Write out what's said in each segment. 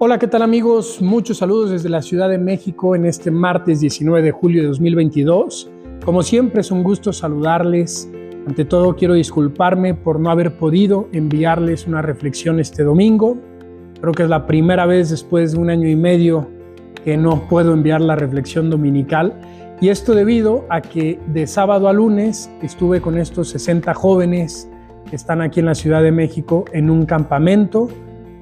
Hola, ¿qué tal amigos? Muchos saludos desde la Ciudad de México en este martes 19 de julio de 2022. Como siempre es un gusto saludarles. Ante todo quiero disculparme por no haber podido enviarles una reflexión este domingo. Creo que es la primera vez después de un año y medio que no puedo enviar la reflexión dominical. Y esto debido a que de sábado a lunes estuve con estos 60 jóvenes que están aquí en la Ciudad de México en un campamento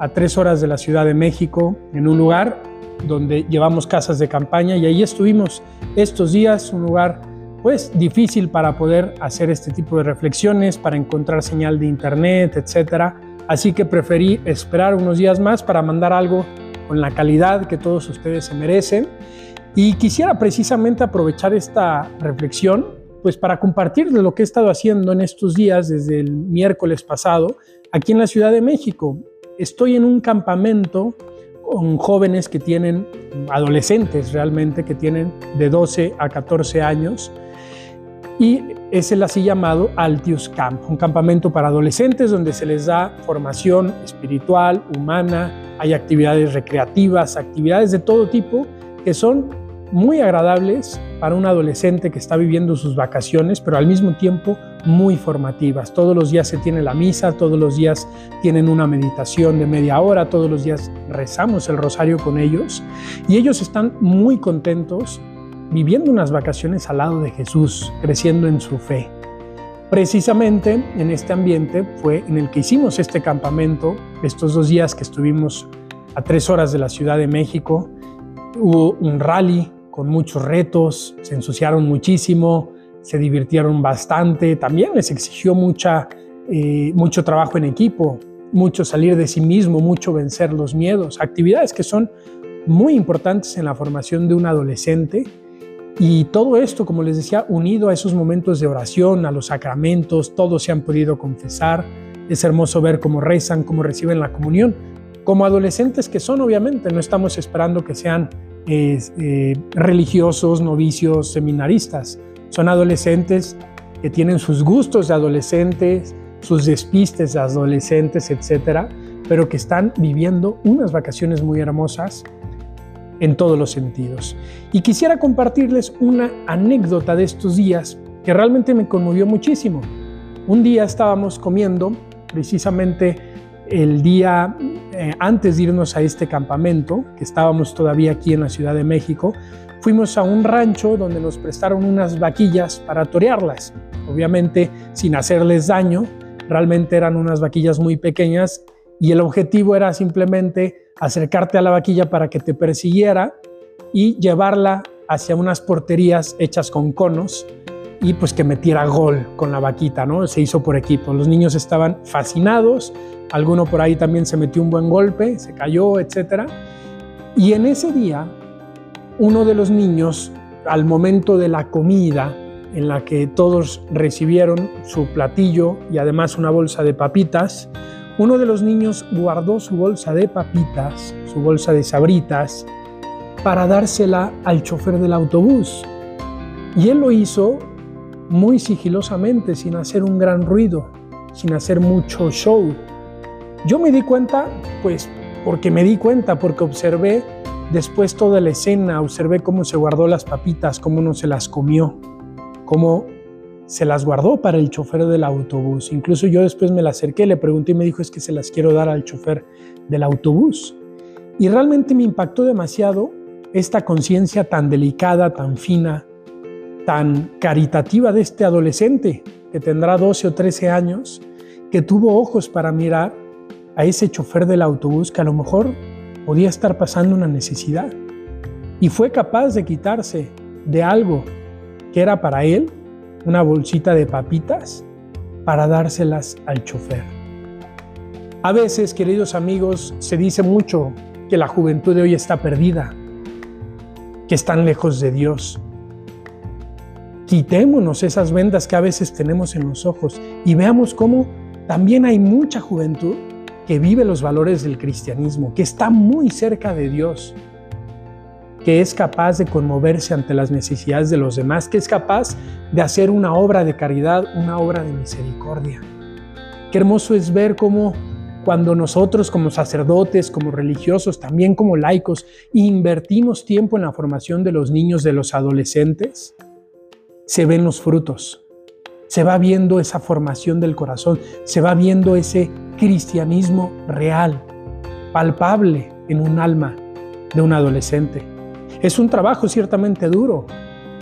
a tres horas de la Ciudad de México, en un lugar donde llevamos casas de campaña y ahí estuvimos estos días, un lugar pues difícil para poder hacer este tipo de reflexiones, para encontrar señal de internet, etcétera. Así que preferí esperar unos días más para mandar algo con la calidad que todos ustedes se merecen. Y quisiera precisamente aprovechar esta reflexión pues para compartir de lo que he estado haciendo en estos días desde el miércoles pasado aquí en la Ciudad de México estoy en un campamento con jóvenes que tienen, adolescentes realmente, que tienen de 12 a 14 años. Y es el así llamado Altius Camp, un campamento para adolescentes donde se les da formación espiritual, humana, hay actividades recreativas, actividades de todo tipo que son muy agradables para un adolescente que está viviendo sus vacaciones, pero al mismo tiempo muy formativas. Todos los días se tiene la misa, todos los días tienen una meditación de media hora, todos los días rezamos el rosario con ellos y ellos están muy contentos viviendo unas vacaciones al lado de Jesús, creciendo en su fe. Precisamente en este ambiente fue en el que hicimos este campamento, estos dos días que estuvimos a tres horas de la Ciudad de México. Hubo un rally con muchos retos, se ensuciaron muchísimo, se divirtieron bastante, también les exigió mucha, eh, mucho trabajo en equipo, mucho salir de sí mismo, mucho vencer los miedos, actividades que son muy importantes en la formación de un adolescente. Y todo esto, como les decía, unido a esos momentos de oración, a los sacramentos, todos se han podido confesar. Es hermoso ver cómo rezan, cómo reciben la comunión. Como adolescentes que son, obviamente, no estamos esperando que sean eh, religiosos, novicios, seminaristas. Son adolescentes que tienen sus gustos de adolescentes, sus despistes de adolescentes, etcétera, pero que están viviendo unas vacaciones muy hermosas en todos los sentidos. Y quisiera compartirles una anécdota de estos días que realmente me conmovió muchísimo. Un día estábamos comiendo precisamente el día eh, antes de irnos a este campamento, que estábamos todavía aquí en la Ciudad de México, fuimos a un rancho donde nos prestaron unas vaquillas para torearlas. Obviamente sin hacerles daño, realmente eran unas vaquillas muy pequeñas y el objetivo era simplemente acercarte a la vaquilla para que te persiguiera y llevarla hacia unas porterías hechas con conos y pues que metiera gol con la vaquita, ¿no? Se hizo por equipo. Los niños estaban fascinados, alguno por ahí también se metió un buen golpe, se cayó, etc. Y en ese día, uno de los niños, al momento de la comida, en la que todos recibieron su platillo y además una bolsa de papitas, uno de los niños guardó su bolsa de papitas, su bolsa de sabritas, para dársela al chofer del autobús. Y él lo hizo muy sigilosamente, sin hacer un gran ruido, sin hacer mucho show. Yo me di cuenta, pues, porque me di cuenta, porque observé después toda la escena, observé cómo se guardó las papitas, cómo no se las comió, cómo se las guardó para el chofer del autobús. Incluso yo después me la acerqué, le pregunté y me dijo es que se las quiero dar al chofer del autobús. Y realmente me impactó demasiado esta conciencia tan delicada, tan fina, tan caritativa de este adolescente que tendrá 12 o 13 años, que tuvo ojos para mirar a ese chofer del autobús que a lo mejor podía estar pasando una necesidad y fue capaz de quitarse de algo que era para él, una bolsita de papitas, para dárselas al chofer. A veces, queridos amigos, se dice mucho que la juventud de hoy está perdida, que están lejos de Dios, Quitémonos esas vendas que a veces tenemos en los ojos y veamos cómo también hay mucha juventud que vive los valores del cristianismo, que está muy cerca de Dios, que es capaz de conmoverse ante las necesidades de los demás, que es capaz de hacer una obra de caridad, una obra de misericordia. Qué hermoso es ver cómo cuando nosotros como sacerdotes, como religiosos, también como laicos, invertimos tiempo en la formación de los niños, de los adolescentes, se ven los frutos, se va viendo esa formación del corazón, se va viendo ese cristianismo real, palpable en un alma de un adolescente. Es un trabajo ciertamente duro,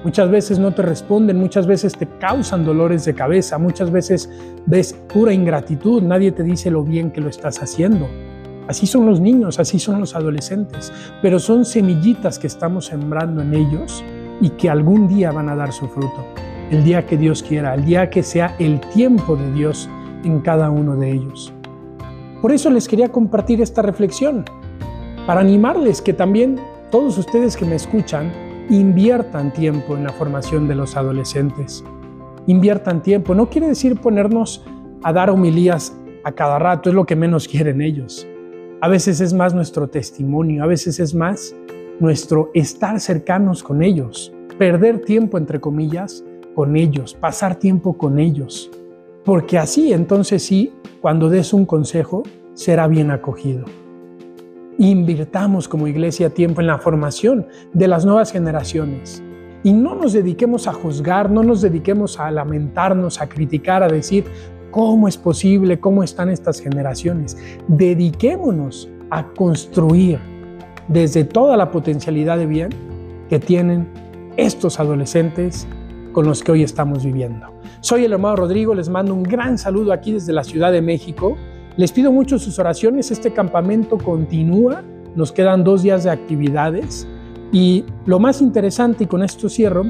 Muchas veces no te responden, muchas veces te causan dolores de cabeza, muchas veces ves pura ingratitud, nadie te dice lo bien que lo estás haciendo. Así son los niños, así son los adolescentes, pero son semillitas que estamos sembrando en ellos y que algún día van a dar su fruto. El día que Dios quiera, el día que sea el tiempo de Dios en cada uno de ellos. Por eso les quería compartir esta reflexión, para animarles que también todos ustedes que me escuchan inviertan tiempo en la formación de los adolescentes. Inviertan tiempo. No quiere decir ponernos a dar homilías a cada rato, es lo que menos quieren ellos. A veces es más nuestro testimonio, a veces es más nuestro estar cercanos con ellos, perder tiempo, entre comillas, con ellos, pasar tiempo con ellos. Porque así entonces sí, cuando des un consejo, será bien acogido invirtamos como iglesia tiempo en la formación de las nuevas generaciones. Y no nos dediquemos a juzgar, no nos dediquemos a lamentarnos, a criticar, a decir cómo es posible, cómo están estas generaciones. Dediquémonos a construir desde toda la potencialidad de bien que tienen estos adolescentes con los que hoy estamos viviendo. Soy el hermano Rodrigo, les mando un gran saludo aquí desde la Ciudad de México les pido mucho sus oraciones, este campamento continúa, nos quedan dos días de actividades y lo más interesante, y con esto cierro,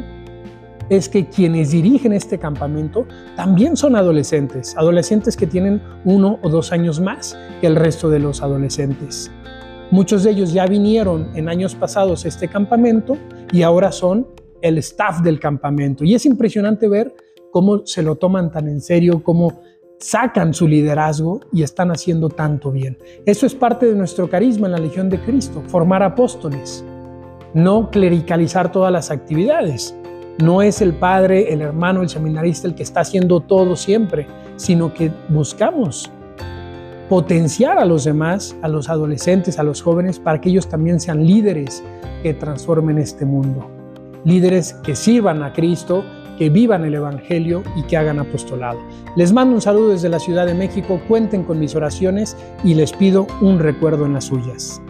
es que quienes dirigen este campamento también son adolescentes, adolescentes que tienen uno o dos años más que el resto de los adolescentes. Muchos de ellos ya vinieron en años pasados a este campamento y ahora son el staff del campamento. Y es impresionante ver cómo se lo toman tan en serio, cómo sacan su liderazgo y están haciendo tanto bien. Eso es parte de nuestro carisma en la Legión de Cristo, formar apóstoles, no clericalizar todas las actividades. No es el padre, el hermano, el seminarista el que está haciendo todo siempre, sino que buscamos potenciar a los demás, a los adolescentes, a los jóvenes, para que ellos también sean líderes que transformen este mundo. Líderes que sirvan a Cristo, que vivan el Evangelio y que hagan apostolado. Les mando un saludo desde la Ciudad de México, cuenten con mis oraciones y les pido un recuerdo en las suyas.